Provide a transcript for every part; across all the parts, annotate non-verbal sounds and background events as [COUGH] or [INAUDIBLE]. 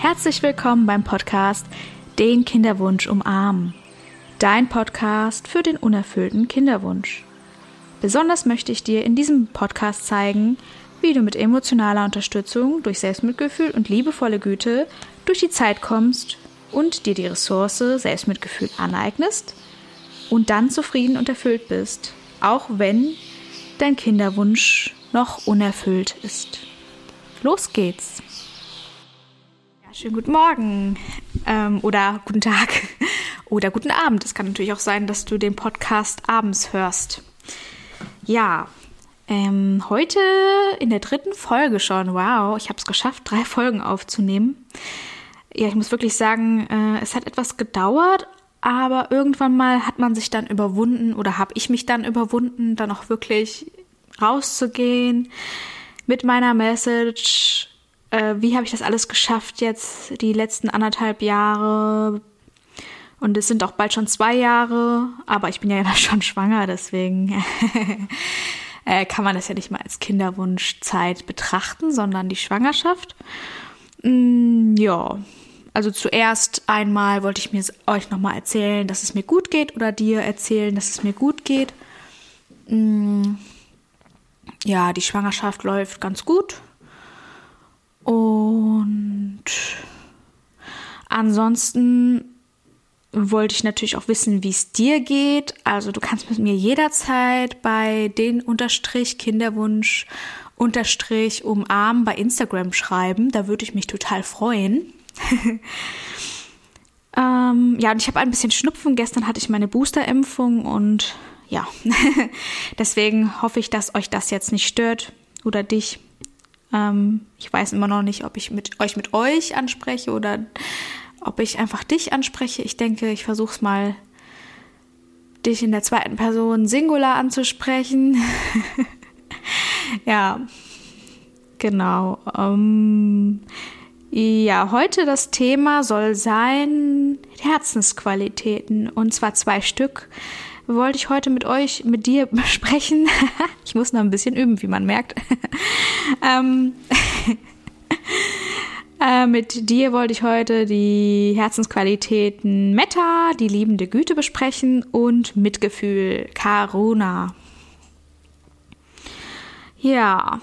Herzlich willkommen beim Podcast Den Kinderwunsch umarmen. Dein Podcast für den unerfüllten Kinderwunsch. Besonders möchte ich dir in diesem Podcast zeigen, wie du mit emotionaler Unterstützung durch Selbstmitgefühl und liebevolle Güte durch die Zeit kommst und dir die Ressource Selbstmitgefühl aneignest und dann zufrieden und erfüllt bist, auch wenn dein Kinderwunsch noch unerfüllt ist. Los geht's! Schönen guten Morgen ähm, oder guten Tag [LAUGHS] oder guten Abend. Es kann natürlich auch sein, dass du den Podcast abends hörst. Ja, ähm, heute in der dritten Folge schon. Wow, ich habe es geschafft, drei Folgen aufzunehmen. Ja, ich muss wirklich sagen, äh, es hat etwas gedauert, aber irgendwann mal hat man sich dann überwunden oder habe ich mich dann überwunden, dann auch wirklich rauszugehen mit meiner Message. Äh, wie habe ich das alles geschafft jetzt die letzten anderthalb Jahre? Und es sind auch bald schon zwei Jahre, aber ich bin ja [LAUGHS] schon schwanger, deswegen [LAUGHS] äh, kann man das ja nicht mal als Kinderwunschzeit betrachten, sondern die Schwangerschaft. Mm, ja, also zuerst einmal wollte ich mir euch nochmal erzählen, dass es mir gut geht oder dir erzählen, dass es mir gut geht. Mm, ja, die Schwangerschaft läuft ganz gut. Und ansonsten wollte ich natürlich auch wissen, wie es dir geht. Also du kannst mit mir jederzeit bei den Unterstrich Kinderwunsch Unterstrich umarmen bei Instagram schreiben. Da würde ich mich total freuen. [LAUGHS] ähm, ja, und ich habe ein bisschen Schnupfen. Gestern hatte ich meine Boosterimpfung und ja, [LAUGHS] deswegen hoffe ich, dass euch das jetzt nicht stört oder dich. Ähm, ich weiß immer noch nicht, ob ich mit euch mit euch anspreche oder ob ich einfach dich anspreche. Ich denke, ich versuche es mal, dich in der zweiten Person Singular anzusprechen. [LAUGHS] ja, genau. Ähm, ja, heute das Thema soll sein Herzensqualitäten und zwar zwei Stück. Wollte ich heute mit euch, mit dir [LAUGHS] besprechen. ich muss noch ein bisschen üben, wie man merkt. [LAUGHS] ähm, [LAUGHS] äh, mit dir wollte ich heute die Herzensqualitäten Metta, die liebende Güte besprechen und Mitgefühl, Karuna. Ja,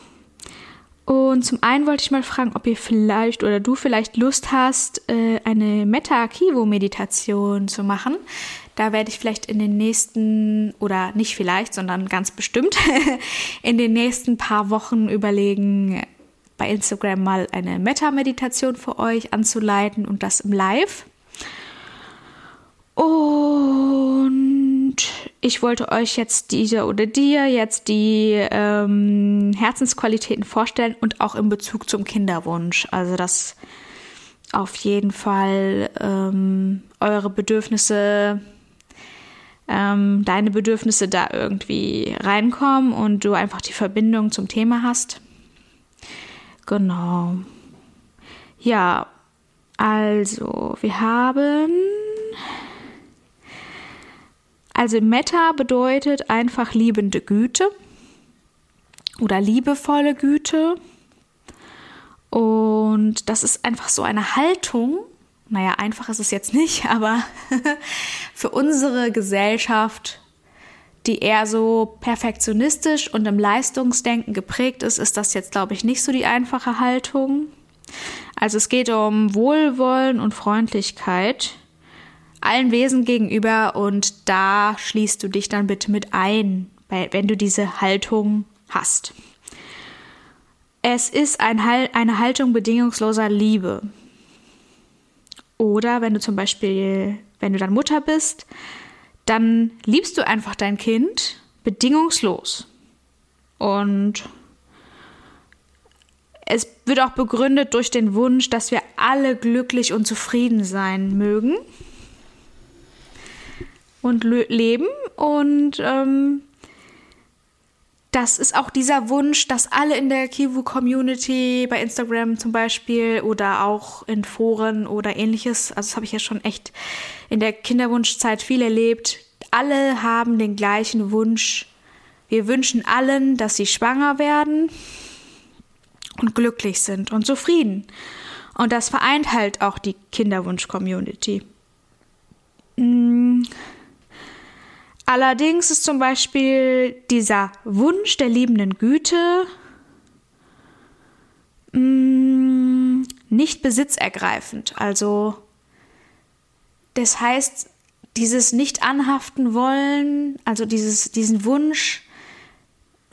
und zum einen wollte ich mal fragen, ob ihr vielleicht oder du vielleicht Lust hast, äh, eine Metta-Kivo-Meditation zu machen. Da werde ich vielleicht in den nächsten, oder nicht vielleicht, sondern ganz bestimmt, [LAUGHS] in den nächsten paar Wochen überlegen, bei Instagram mal eine Metta-Meditation für euch anzuleiten und das im Live. Und ich wollte euch jetzt diese oder dir jetzt die ähm, Herzensqualitäten vorstellen und auch in Bezug zum Kinderwunsch. Also dass auf jeden Fall ähm, eure Bedürfnisse, ähm, deine Bedürfnisse da irgendwie reinkommen und du einfach die Verbindung zum Thema hast. Genau. Ja, also wir haben also Metta bedeutet einfach liebende Güte oder liebevolle Güte. Und das ist einfach so eine Haltung. Naja, einfach ist es jetzt nicht, [LAUGHS] aber [LAUGHS] für unsere Gesellschaft, die eher so perfektionistisch und im Leistungsdenken geprägt ist, ist das jetzt, glaube ich, nicht so die einfache Haltung. Also es geht um Wohlwollen und Freundlichkeit allen Wesen gegenüber und da schließt du dich dann bitte mit ein, wenn du diese Haltung hast. Es ist ein, eine Haltung bedingungsloser Liebe. Oder wenn du zum Beispiel, wenn du dann Mutter bist, dann liebst du einfach dein Kind bedingungslos. Und es wird auch begründet durch den Wunsch, dass wir alle glücklich und zufrieden sein mögen und leben. Und ähm, das ist auch dieser Wunsch, dass alle in der Kivu-Community bei Instagram zum Beispiel oder auch in Foren oder ähnliches, also das habe ich ja schon echt in der Kinderwunschzeit viel erlebt, alle haben den gleichen Wunsch. Wir wünschen allen, dass sie schwanger werden und glücklich sind und zufrieden. Und das vereint halt auch die Kinderwunsch-Community. Mm. Allerdings ist zum Beispiel dieser Wunsch der liebenden Güte mm, nicht besitzergreifend. Also das heißt, dieses nicht anhaften wollen, also dieses, diesen Wunsch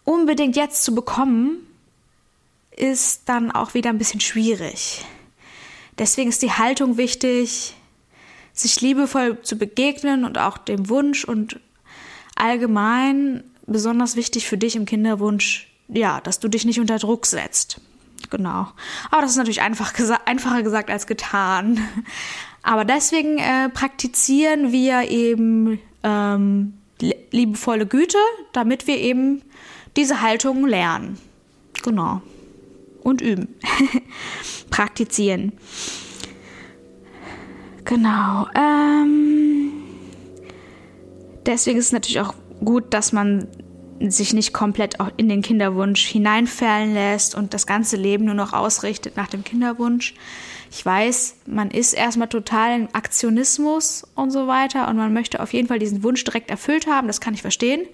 unbedingt jetzt zu bekommen, ist dann auch wieder ein bisschen schwierig. Deswegen ist die Haltung wichtig, sich liebevoll zu begegnen und auch dem Wunsch und allgemein besonders wichtig für dich im Kinderwunsch, ja, dass du dich nicht unter Druck setzt. Genau. Aber das ist natürlich einfach gesa einfacher gesagt als getan. Aber deswegen äh, praktizieren wir eben ähm, liebevolle Güte, damit wir eben diese Haltung lernen. Genau. Und üben. [LAUGHS] Praktizieren. Genau. Ähm, deswegen ist es natürlich auch gut, dass man sich nicht komplett auch in den Kinderwunsch hineinfallen lässt und das ganze Leben nur noch ausrichtet nach dem Kinderwunsch. Ich weiß, man ist erstmal total im Aktionismus und so weiter und man möchte auf jeden Fall diesen Wunsch direkt erfüllt haben, das kann ich verstehen.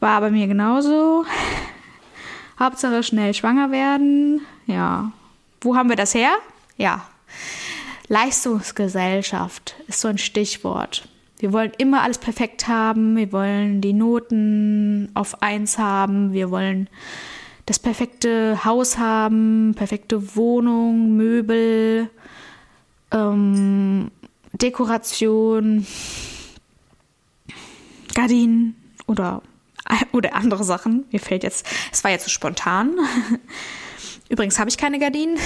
War bei mir genauso. [LAUGHS] Hauptsache schnell schwanger werden. Ja. Wo haben wir das her? Ja. Leistungsgesellschaft ist so ein Stichwort. Wir wollen immer alles perfekt haben. Wir wollen die Noten auf eins haben. Wir wollen das perfekte Haus haben, perfekte Wohnung, Möbel, ähm, Dekoration, Gardinen oder [LAUGHS] oder andere Sachen. Mir fällt jetzt, es war jetzt so spontan. [LAUGHS] Übrigens habe ich keine Gardinen,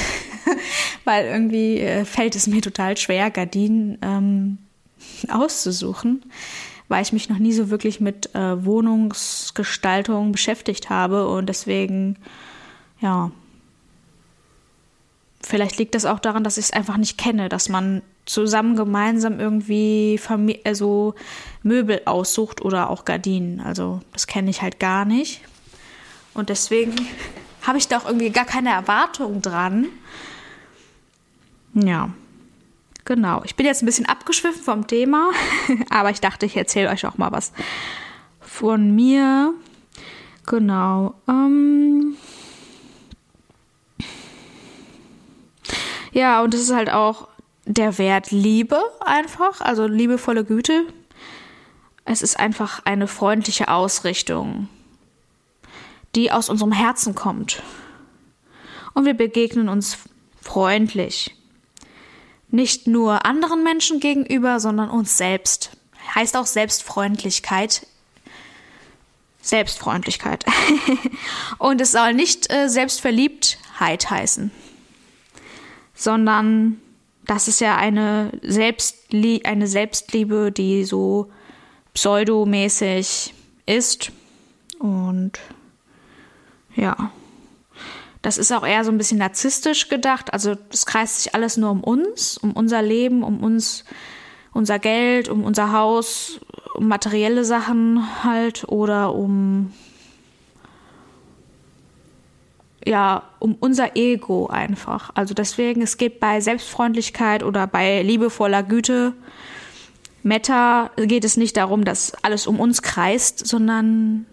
[LAUGHS] weil irgendwie äh, fällt es mir total schwer, Gardinen ähm, [LAUGHS] auszusuchen, weil ich mich noch nie so wirklich mit äh, Wohnungsgestaltung beschäftigt habe und deswegen, ja, vielleicht liegt das auch daran, dass ich es einfach nicht kenne, dass man zusammen gemeinsam irgendwie Famili also Möbel aussucht oder auch Gardinen. Also das kenne ich halt gar nicht. Und deswegen habe ich da auch irgendwie gar keine Erwartung dran. Ja, genau. Ich bin jetzt ein bisschen abgeschwiffen vom Thema, [LAUGHS] aber ich dachte, ich erzähle euch auch mal was von mir. Genau. Ähm ja, und es ist halt auch der Wert Liebe einfach, also liebevolle Güte. Es ist einfach eine freundliche Ausrichtung, die aus unserem Herzen kommt. Und wir begegnen uns freundlich. Nicht nur anderen Menschen gegenüber, sondern uns selbst. Heißt auch Selbstfreundlichkeit. Selbstfreundlichkeit. [LAUGHS] Und es soll nicht äh, Selbstverliebtheit heißen, sondern das ist ja eine, Selbstlie eine Selbstliebe, die so pseudomäßig ist. Und ja, das ist auch eher so ein bisschen narzisstisch gedacht. Also es kreist sich alles nur um uns, um unser Leben, um uns, unser Geld, um unser Haus, um materielle Sachen halt oder um ja, um unser Ego einfach. Also deswegen, es geht bei Selbstfreundlichkeit oder bei liebevoller Güte, Meta, geht es nicht darum, dass alles um uns kreist, sondern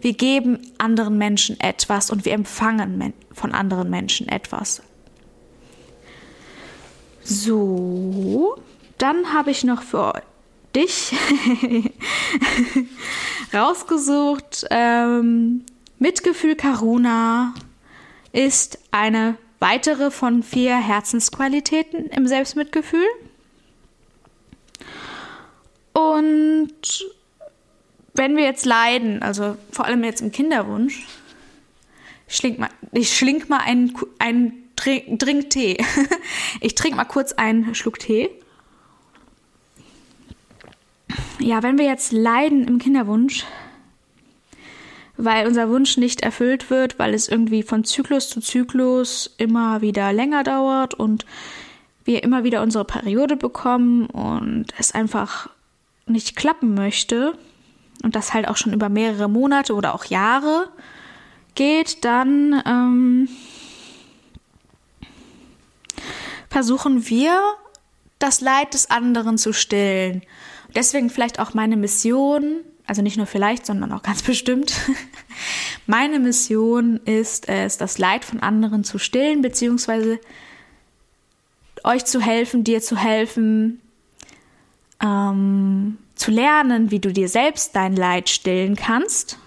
wir geben anderen Menschen etwas und wir empfangen von anderen Menschen etwas. So, dann habe ich noch für dich [LAUGHS] rausgesucht ähm, Mitgefühl Karuna ist eine weitere von vier Herzensqualitäten im Selbstmitgefühl. Und wenn wir jetzt leiden, also vor allem jetzt im Kinderwunsch, ich schlink mal, ich schlink mal einen, einen [LAUGHS] Trink, Trink Tee. Ich trinke mal kurz einen Schluck Tee. Ja, wenn wir jetzt leiden im Kinderwunsch, weil unser Wunsch nicht erfüllt wird, weil es irgendwie von Zyklus zu Zyklus immer wieder länger dauert und wir immer wieder unsere Periode bekommen und es einfach nicht klappen möchte und das halt auch schon über mehrere Monate oder auch Jahre geht, dann ähm, versuchen wir, das Leid des anderen zu stillen. Deswegen vielleicht auch meine Mission, also nicht nur vielleicht, sondern auch ganz [LAUGHS] bestimmt. Meine Mission ist es, das Leid von anderen zu stillen, beziehungsweise euch zu helfen, dir zu helfen, ähm, zu lernen, wie du dir selbst dein Leid stillen kannst.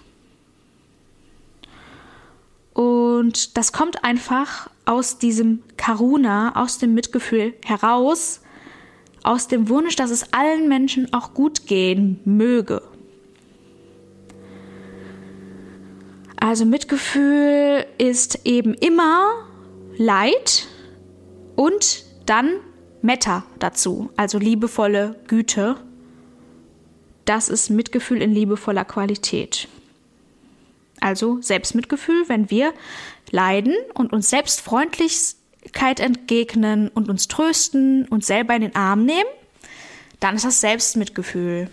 Und das kommt einfach aus diesem Karuna, aus dem Mitgefühl heraus, aus dem Wunsch, dass es allen Menschen auch gut gehen möge. Also Mitgefühl ist eben immer Leid und dann Metta dazu, also liebevolle Güte. Das ist Mitgefühl in liebevoller Qualität. Also Selbstmitgefühl, wenn wir leiden und uns selbst Freundlichkeit entgegnen und uns trösten und selber in den Arm nehmen, dann ist das Selbstmitgefühl.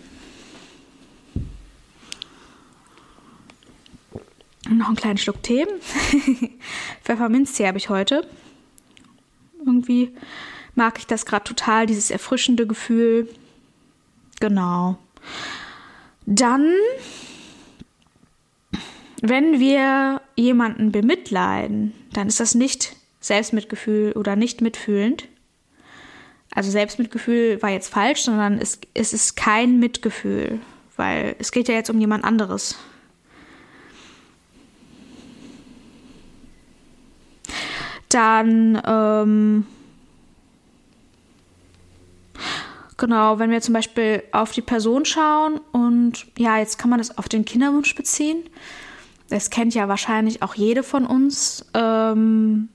Noch einen kleinen Schluck Tee. [LAUGHS] Pfefferminztee habe ich heute. Irgendwie mag ich das gerade total, dieses erfrischende Gefühl. Genau. Dann, wenn wir jemanden bemitleiden, dann ist das nicht Selbstmitgefühl oder nicht mitfühlend. Also Selbstmitgefühl war jetzt falsch, sondern es, es ist kein Mitgefühl, weil es geht ja jetzt um jemand anderes. Dann, ähm, genau, wenn wir zum Beispiel auf die Person schauen und ja, jetzt kann man das auf den Kinderwunsch beziehen. Das kennt ja wahrscheinlich auch jede von uns. Ähm,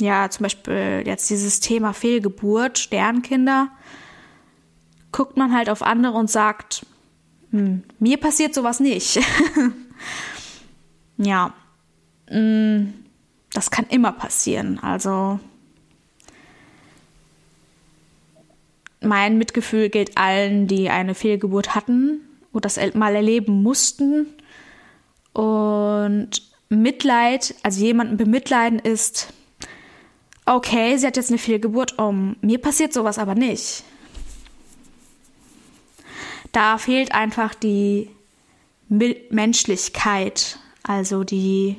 ja, zum Beispiel jetzt dieses Thema Fehlgeburt, Sternkinder. Guckt man halt auf andere und sagt, hm, mir passiert sowas nicht. [LAUGHS] ja. Hm das kann immer passieren. Also mein Mitgefühl gilt allen, die eine Fehlgeburt hatten oder das mal erleben mussten. Und Mitleid, also jemanden bemitleiden ist, okay, sie hat jetzt eine Fehlgeburt, um mir passiert sowas aber nicht. Da fehlt einfach die Menschlichkeit, also die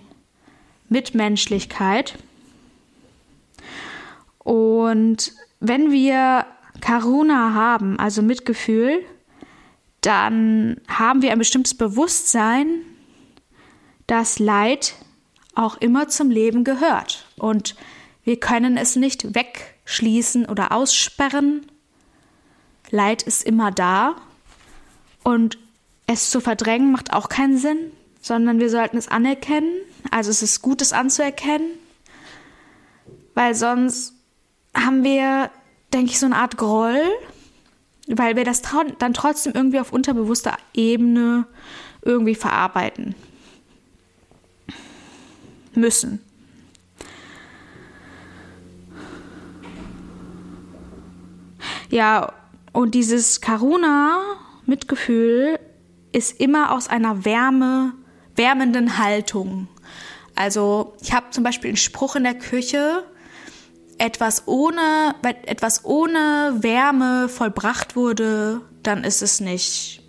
Mitmenschlichkeit. Und wenn wir Karuna haben, also Mitgefühl, dann haben wir ein bestimmtes Bewusstsein, dass Leid auch immer zum Leben gehört. Und wir können es nicht wegschließen oder aussperren. Leid ist immer da. Und es zu verdrängen macht auch keinen Sinn, sondern wir sollten es anerkennen also es ist gut, es anzuerkennen, weil sonst haben wir, denke ich, so eine Art Groll, weil wir das dann trotzdem irgendwie auf unterbewusster Ebene irgendwie verarbeiten müssen. Ja, und dieses Karuna-Mitgefühl ist immer aus einer Wärme, wärmenden Haltung also ich habe zum Beispiel einen Spruch in der Küche, etwas ohne, wenn etwas ohne Wärme vollbracht wurde, dann ist es nicht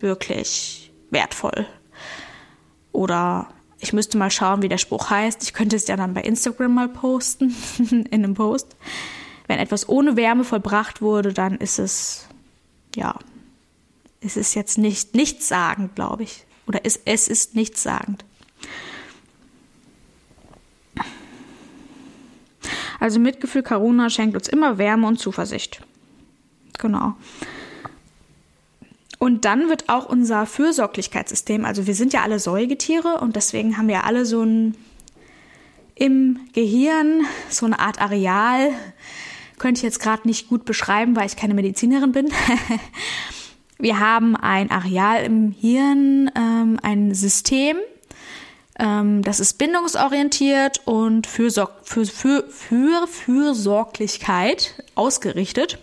wirklich wertvoll. Oder ich müsste mal schauen, wie der Spruch heißt. Ich könnte es ja dann bei Instagram mal posten, [LAUGHS] in einem Post. Wenn etwas ohne Wärme vollbracht wurde, dann ist es, ja, ist es jetzt nicht nichtssagend, glaube ich. Oder ist, es ist nichtssagend. Also Mitgefühl Karuna schenkt uns immer Wärme und Zuversicht. Genau. Und dann wird auch unser Fürsorglichkeitssystem, also wir sind ja alle Säugetiere und deswegen haben wir alle so ein im Gehirn so eine Art Areal. Könnte ich jetzt gerade nicht gut beschreiben, weil ich keine Medizinerin bin. [LAUGHS] wir haben ein Areal im Hirn, ähm, ein System, ähm, das ist bindungsorientiert und für, für, für, für Fürsorglichkeit ausgerichtet.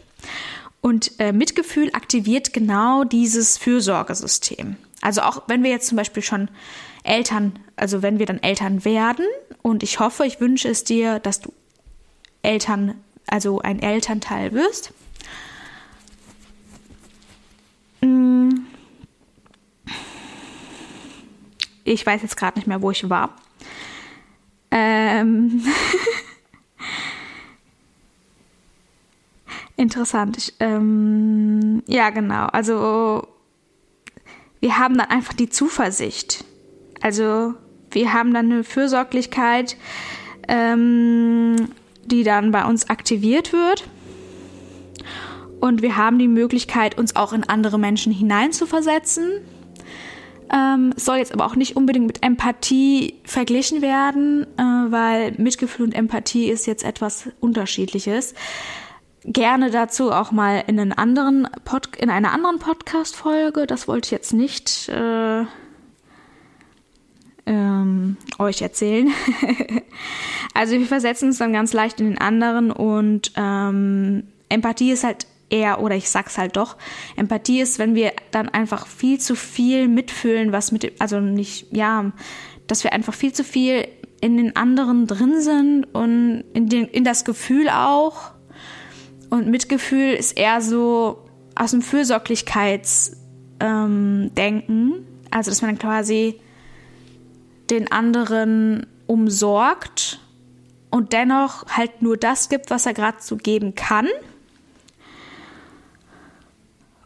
Und äh, Mitgefühl aktiviert genau dieses Fürsorgesystem. Also auch wenn wir jetzt zum Beispiel schon Eltern, also wenn wir dann Eltern werden und ich hoffe, ich wünsche es dir, dass du Eltern, also ein Elternteil wirst. Mm. Ich weiß jetzt gerade nicht mehr, wo ich war. Ähm [LAUGHS] Interessant. Ich, ähm, ja, genau. Also wir haben dann einfach die Zuversicht. Also wir haben dann eine Fürsorglichkeit, ähm, die dann bei uns aktiviert wird. Und wir haben die Möglichkeit, uns auch in andere Menschen hineinzuversetzen. Ähm, soll jetzt aber auch nicht unbedingt mit Empathie verglichen werden, äh, weil Mitgefühl und Empathie ist jetzt etwas Unterschiedliches gerne dazu auch mal in, einen anderen Pod in einer anderen Podcast-Folge. Das wollte ich jetzt nicht äh, ähm, euch erzählen. [LAUGHS] also wir versetzen uns dann ganz leicht in den anderen und ähm, Empathie ist halt eher, oder ich sag's halt doch, Empathie ist, wenn wir dann einfach viel zu viel mitfühlen, was mit, also nicht, ja, dass wir einfach viel zu viel in den anderen drin sind und in, den, in das Gefühl auch und Mitgefühl ist eher so aus dem Fürsorglichkeitsdenken. Ähm, also, dass man dann quasi den anderen umsorgt und dennoch halt nur das gibt, was er gerade zu geben kann.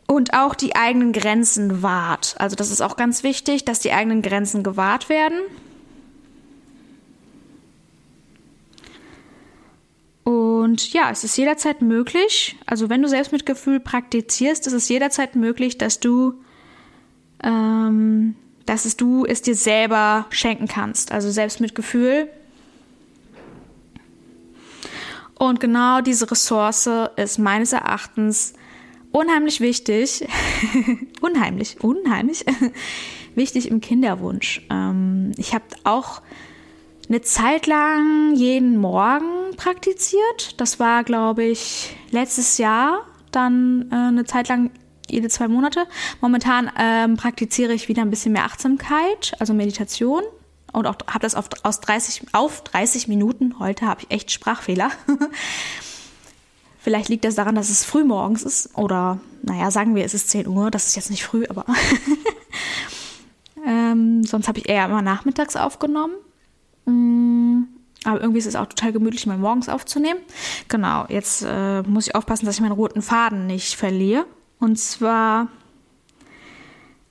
Und auch die eigenen Grenzen wahrt. Also das ist auch ganz wichtig, dass die eigenen Grenzen gewahrt werden. Und ja, es ist jederzeit möglich, also wenn du Selbstmitgefühl praktizierst, ist es jederzeit möglich, dass du, ähm, dass es du es dir selber schenken kannst. Also Selbstmitgefühl. Und genau diese Ressource ist meines Erachtens unheimlich wichtig, [LAUGHS] unheimlich, unheimlich [LAUGHS] wichtig im Kinderwunsch. Ähm, ich habe auch eine Zeit lang jeden Morgen praktiziert. Das war, glaube ich, letztes Jahr dann äh, eine Zeit lang jede zwei Monate. Momentan ähm, praktiziere ich wieder ein bisschen mehr Achtsamkeit, also Meditation. Und auch habe das auf, aus 30, auf 30 Minuten. Heute habe ich echt Sprachfehler. [LAUGHS] Vielleicht liegt das daran, dass es früh morgens ist. Oder, naja, sagen wir, es ist 10 Uhr. Das ist jetzt nicht früh, aber. [LAUGHS] ähm, sonst habe ich eher immer nachmittags aufgenommen. Mm, aber irgendwie ist es auch total gemütlich, mal morgens aufzunehmen. Genau, jetzt äh, muss ich aufpassen, dass ich meinen roten Faden nicht verliere. Und zwar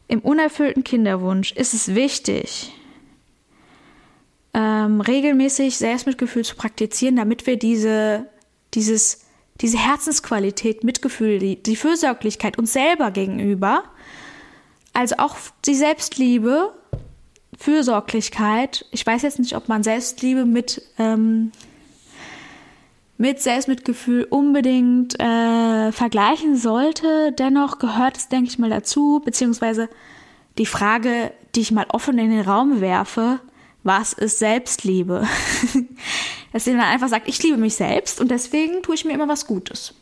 im unerfüllten Kinderwunsch ist es wichtig, ähm, regelmäßig Selbstmitgefühl zu praktizieren, damit wir diese, dieses, diese Herzensqualität, Mitgefühl, die, die Fürsorglichkeit uns selber gegenüber, also auch die Selbstliebe Fürsorglichkeit. Ich weiß jetzt nicht, ob man Selbstliebe mit, ähm, mit Selbstmitgefühl unbedingt äh, vergleichen sollte. Dennoch gehört es, denke ich mal, dazu, beziehungsweise die Frage, die ich mal offen in den Raum werfe, was ist Selbstliebe? [LAUGHS] Dass jemand einfach sagt, ich liebe mich selbst und deswegen tue ich mir immer was Gutes.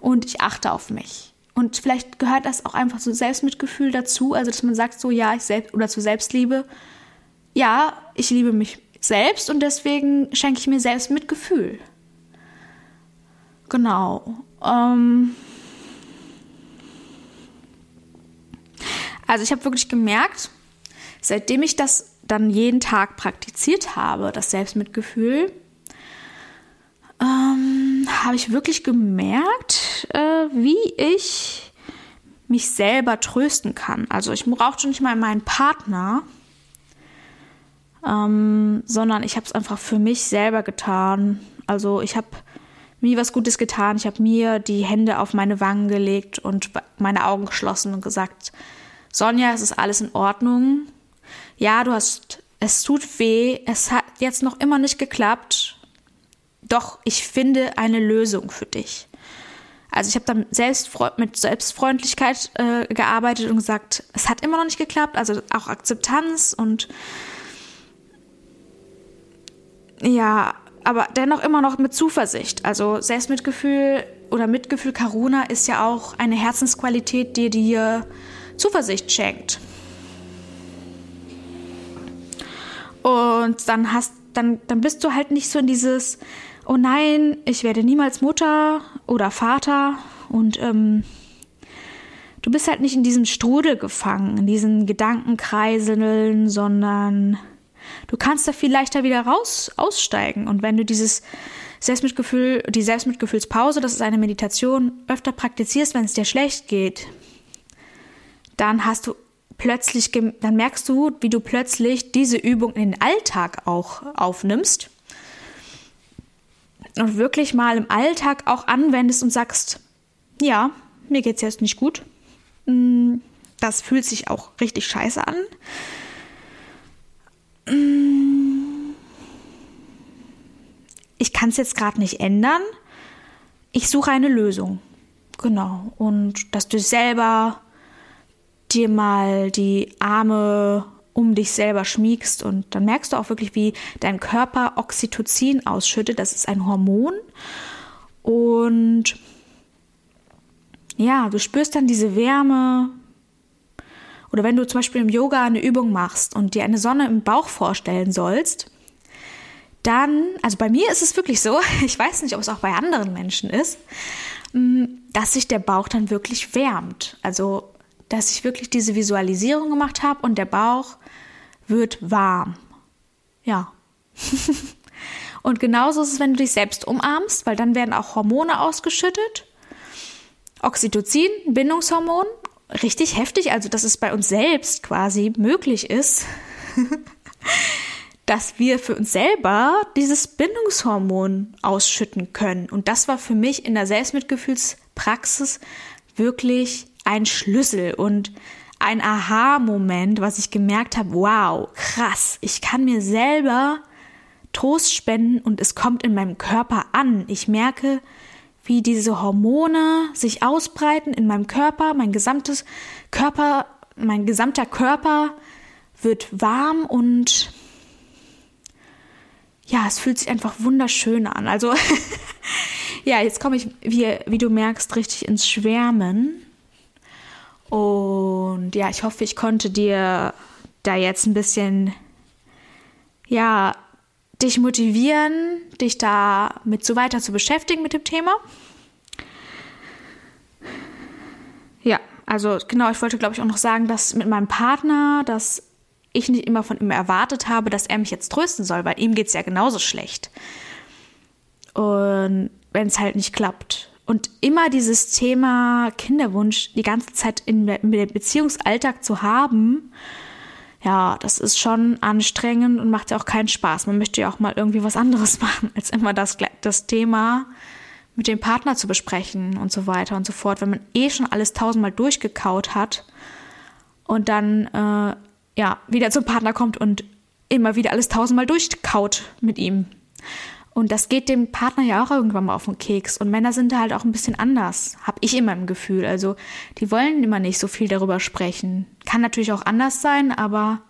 Und ich achte auf mich. Und vielleicht gehört das auch einfach zu Selbstmitgefühl dazu, also dass man sagt so, ja, ich selbst oder zu Selbstliebe, ja, ich liebe mich selbst und deswegen schenke ich mir selbst Mitgefühl. Genau. Ähm also ich habe wirklich gemerkt, seitdem ich das dann jeden Tag praktiziert habe, das Selbstmitgefühl, ähm, habe ich wirklich gemerkt, äh, wie ich mich selber trösten kann. Also ich brauchte nicht mal meinen Partner, ähm, sondern ich habe es einfach für mich selber getan. Also ich habe mir was Gutes getan. Ich habe mir die Hände auf meine Wangen gelegt und meine Augen geschlossen und gesagt, Sonja, es ist alles in Ordnung. Ja, du hast, es tut weh, es hat jetzt noch immer nicht geklappt doch, ich finde eine Lösung für dich. Also ich habe dann selbst mit Selbstfreundlichkeit äh, gearbeitet und gesagt, es hat immer noch nicht geklappt, also auch Akzeptanz und ja, aber dennoch immer noch mit Zuversicht. Also Selbstmitgefühl oder Mitgefühl Karuna ist ja auch eine Herzensqualität, die dir Zuversicht schenkt. Und dann hast dann, dann bist du halt nicht so in dieses oh nein, ich werde niemals Mutter oder Vater und ähm, du bist halt nicht in diesem Strudel gefangen, in diesen Gedankenkreiseln, sondern du kannst da viel leichter wieder raus aussteigen. Und wenn du dieses Selbstmitgefühl, die Selbstmitgefühlspause, das ist eine Meditation, öfter praktizierst, wenn es dir schlecht geht, dann hast du plötzlich, dann merkst du, wie du plötzlich diese Übung in den Alltag auch aufnimmst und wirklich mal im Alltag auch anwendest und sagst, ja, mir geht es jetzt nicht gut. Mm, das fühlt sich auch richtig scheiße an. Mm, ich kann es jetzt gerade nicht ändern. Ich suche eine Lösung. Genau. Und dass du selber dir mal die Arme um dich selber schmiegst und dann merkst du auch wirklich, wie dein Körper Oxytocin ausschüttet. Das ist ein Hormon. Und ja, du spürst dann diese Wärme. Oder wenn du zum Beispiel im Yoga eine Übung machst und dir eine Sonne im Bauch vorstellen sollst, dann, also bei mir ist es wirklich so, [LAUGHS] ich weiß nicht, ob es auch bei anderen Menschen ist, mm, dass sich der Bauch dann wirklich wärmt. Also, dass ich wirklich diese Visualisierung gemacht habe und der Bauch wird warm. Ja. [LAUGHS] und genauso ist es, wenn du dich selbst umarmst, weil dann werden auch Hormone ausgeschüttet. Oxytocin, Bindungshormon, richtig heftig, also dass es bei uns selbst quasi möglich ist, [LAUGHS] dass wir für uns selber dieses Bindungshormon ausschütten können. Und das war für mich in der Selbstmitgefühlspraxis wirklich ein Schlüssel und ein Aha-Moment, was ich gemerkt habe, wow, krass, ich kann mir selber Trost spenden und es kommt in meinem Körper an. Ich merke, wie diese Hormone sich ausbreiten in meinem Körper, mein gesamtes Körper, mein gesamter Körper wird warm und ja, es fühlt sich einfach wunderschön an. Also [LAUGHS] ja, jetzt komme ich, wie, wie du merkst, richtig ins Schwärmen. Und ja, ich hoffe, ich konnte dir da jetzt ein bisschen, ja, dich motivieren, dich da mit so weiter zu beschäftigen mit dem Thema. Ja, also genau, ich wollte, glaube ich, auch noch sagen, dass mit meinem Partner, dass ich nicht immer von ihm erwartet habe, dass er mich jetzt trösten soll, weil ihm geht es ja genauso schlecht. Und wenn es halt nicht klappt. Und immer dieses Thema Kinderwunsch die ganze Zeit in, in dem Beziehungsalltag zu haben, ja, das ist schon anstrengend und macht ja auch keinen Spaß. Man möchte ja auch mal irgendwie was anderes [LAUGHS] machen, als immer das, das Thema mit dem Partner zu besprechen und so weiter und so fort. Wenn man eh schon alles tausendmal durchgekaut hat und dann äh, ja wieder zum Partner kommt und immer wieder alles tausendmal durchkaut mit ihm. Und das geht dem Partner ja auch irgendwann mal auf den Keks. Und Männer sind da halt auch ein bisschen anders, habe ich immer im Gefühl. Also die wollen immer nicht so viel darüber sprechen. Kann natürlich auch anders sein, aber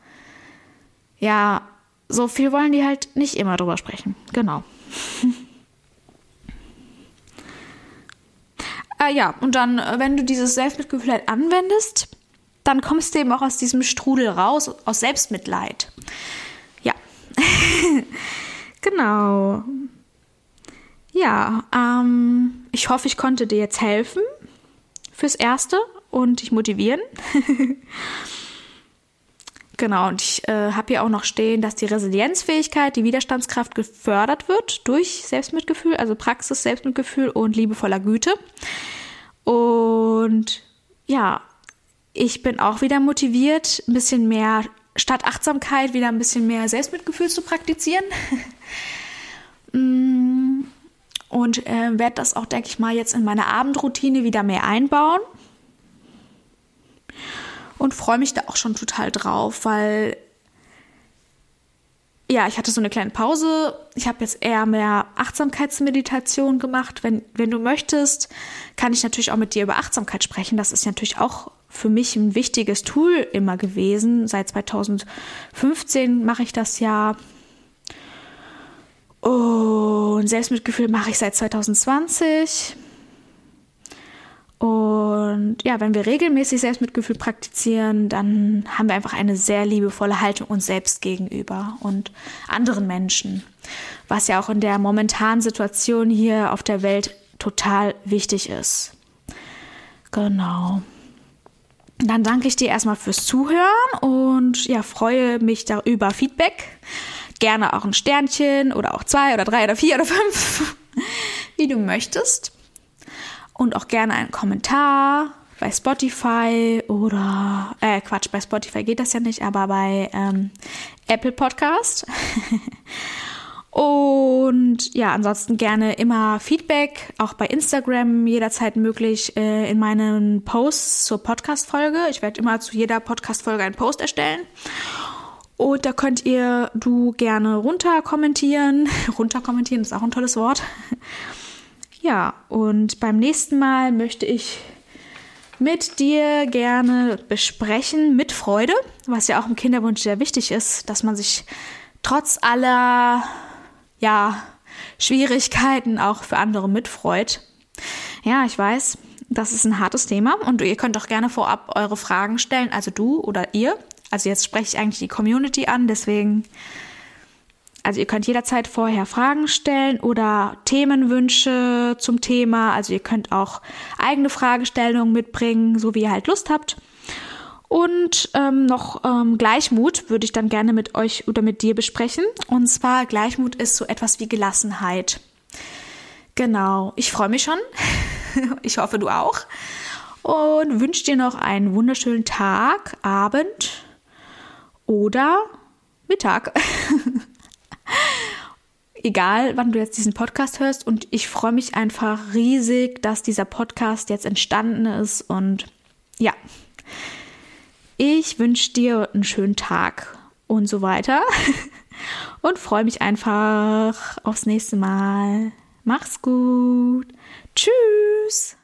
ja, so viel wollen die halt nicht immer drüber sprechen. Genau. äh, [LAUGHS] ja, und dann, äh, wenn du dieses Selbstmitgefühl halt anwendest, dann kommst du eben auch aus diesem Strudel raus, aus Selbstmitleid. Ja. [LAUGHS] Genau. Ja, ähm, ich hoffe, ich konnte dir jetzt helfen fürs Erste und dich motivieren. [LAUGHS] genau, und ich äh, habe hier auch noch stehen, dass die Resilienzfähigkeit, die Widerstandskraft gefördert wird durch Selbstmitgefühl, also Praxis, Selbstmitgefühl und liebevoller Güte. Und ja, ich bin auch wieder motiviert, ein bisschen mehr statt Achtsamkeit wieder ein bisschen mehr Selbstmitgefühl zu praktizieren. [LAUGHS] Mm, und äh, werde das auch, denke ich mal, jetzt in meine Abendroutine wieder mehr einbauen. Und freue mich da auch schon total drauf, weil ja, ich hatte so eine kleine Pause. Ich habe jetzt eher mehr Achtsamkeitsmeditation gemacht. Wenn, wenn du möchtest, kann ich natürlich auch mit dir über Achtsamkeit sprechen. Das ist natürlich auch für mich ein wichtiges Tool immer gewesen. Seit 2015 mache ich das ja. Und Selbstmitgefühl mache ich seit 2020. Und ja, wenn wir regelmäßig Selbstmitgefühl praktizieren, dann haben wir einfach eine sehr liebevolle Haltung uns selbst gegenüber und anderen Menschen. was ja auch in der momentanen Situation hier auf der Welt total wichtig ist. Genau. Dann danke ich dir erstmal fürs Zuhören und ja, freue mich da über Feedback. Gerne auch ein Sternchen oder auch zwei oder drei oder vier oder fünf, [LAUGHS] wie du möchtest. Und auch gerne einen Kommentar bei Spotify oder, äh, Quatsch, bei Spotify geht das ja nicht, aber bei ähm, Apple Podcast. [LAUGHS] Und ja, ansonsten gerne immer Feedback, auch bei Instagram jederzeit möglich äh, in meinen Posts zur Podcast-Folge. Ich werde immer zu jeder Podcast-Folge einen Post erstellen. Und da könnt ihr du gerne runter kommentieren. [LAUGHS] runter kommentieren ist auch ein tolles Wort. ja, und beim nächsten Mal möchte ich mit dir gerne besprechen, mit Freude, was ja auch im Kinderwunsch sehr wichtig ist, dass man sich trotz aller ja, Schwierigkeiten auch für andere mitfreut. Ja, ich weiß, das ist ein hartes Thema und ihr könnt auch gerne vorab eure Fragen stellen, also du oder ihr. Also jetzt spreche ich eigentlich die Community an, deswegen, also ihr könnt jederzeit vorher Fragen stellen oder Themenwünsche zum Thema. Also ihr könnt auch eigene Fragestellungen mitbringen, so wie ihr halt Lust habt. Und ähm, noch ähm, Gleichmut würde ich dann gerne mit euch oder mit dir besprechen. Und zwar Gleichmut ist so etwas wie Gelassenheit. Genau, ich freue mich schon. [LAUGHS] ich hoffe, du auch. Und wünsche dir noch einen wunderschönen Tag, Abend oder Mittag. [LAUGHS] Egal, wann du jetzt diesen Podcast hörst. Und ich freue mich einfach riesig, dass dieser Podcast jetzt entstanden ist. Und ja, ich wünsche dir einen schönen Tag und so weiter. [LAUGHS] Und freue mich einfach aufs nächste Mal. Mach's gut. Tschüss.